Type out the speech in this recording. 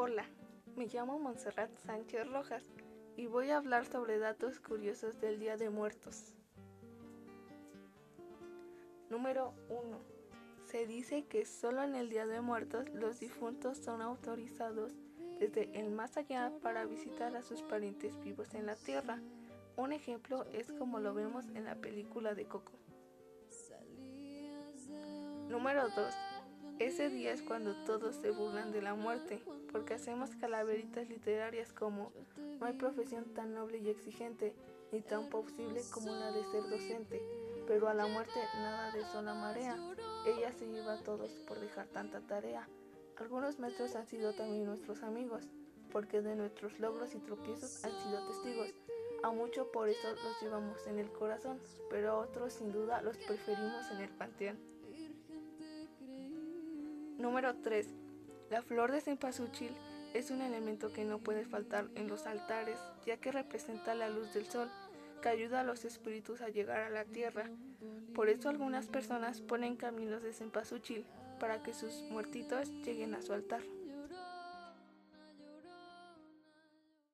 Hola, me llamo Montserrat Sánchez Rojas y voy a hablar sobre datos curiosos del Día de Muertos. Número 1. Se dice que solo en el Día de Muertos los difuntos son autorizados desde el más allá para visitar a sus parientes vivos en la tierra. Un ejemplo es como lo vemos en la película de Coco. Número 2. Ese día es cuando todos se burlan de la muerte, porque hacemos calaveritas literarias como no hay profesión tan noble y exigente, ni tan posible como la de ser docente, pero a la muerte nada de sola marea, ella se lleva a todos por dejar tanta tarea. Algunos maestros han sido también nuestros amigos, porque de nuestros logros y tropiezos han sido testigos. A muchos por eso los llevamos en el corazón, pero a otros sin duda los preferimos en el panteón. Número 3. La flor de cempasúchil es un elemento que no puede faltar en los altares, ya que representa la luz del sol, que ayuda a los espíritus a llegar a la tierra. Por eso algunas personas ponen caminos de cempasúchil para que sus muertitos lleguen a su altar.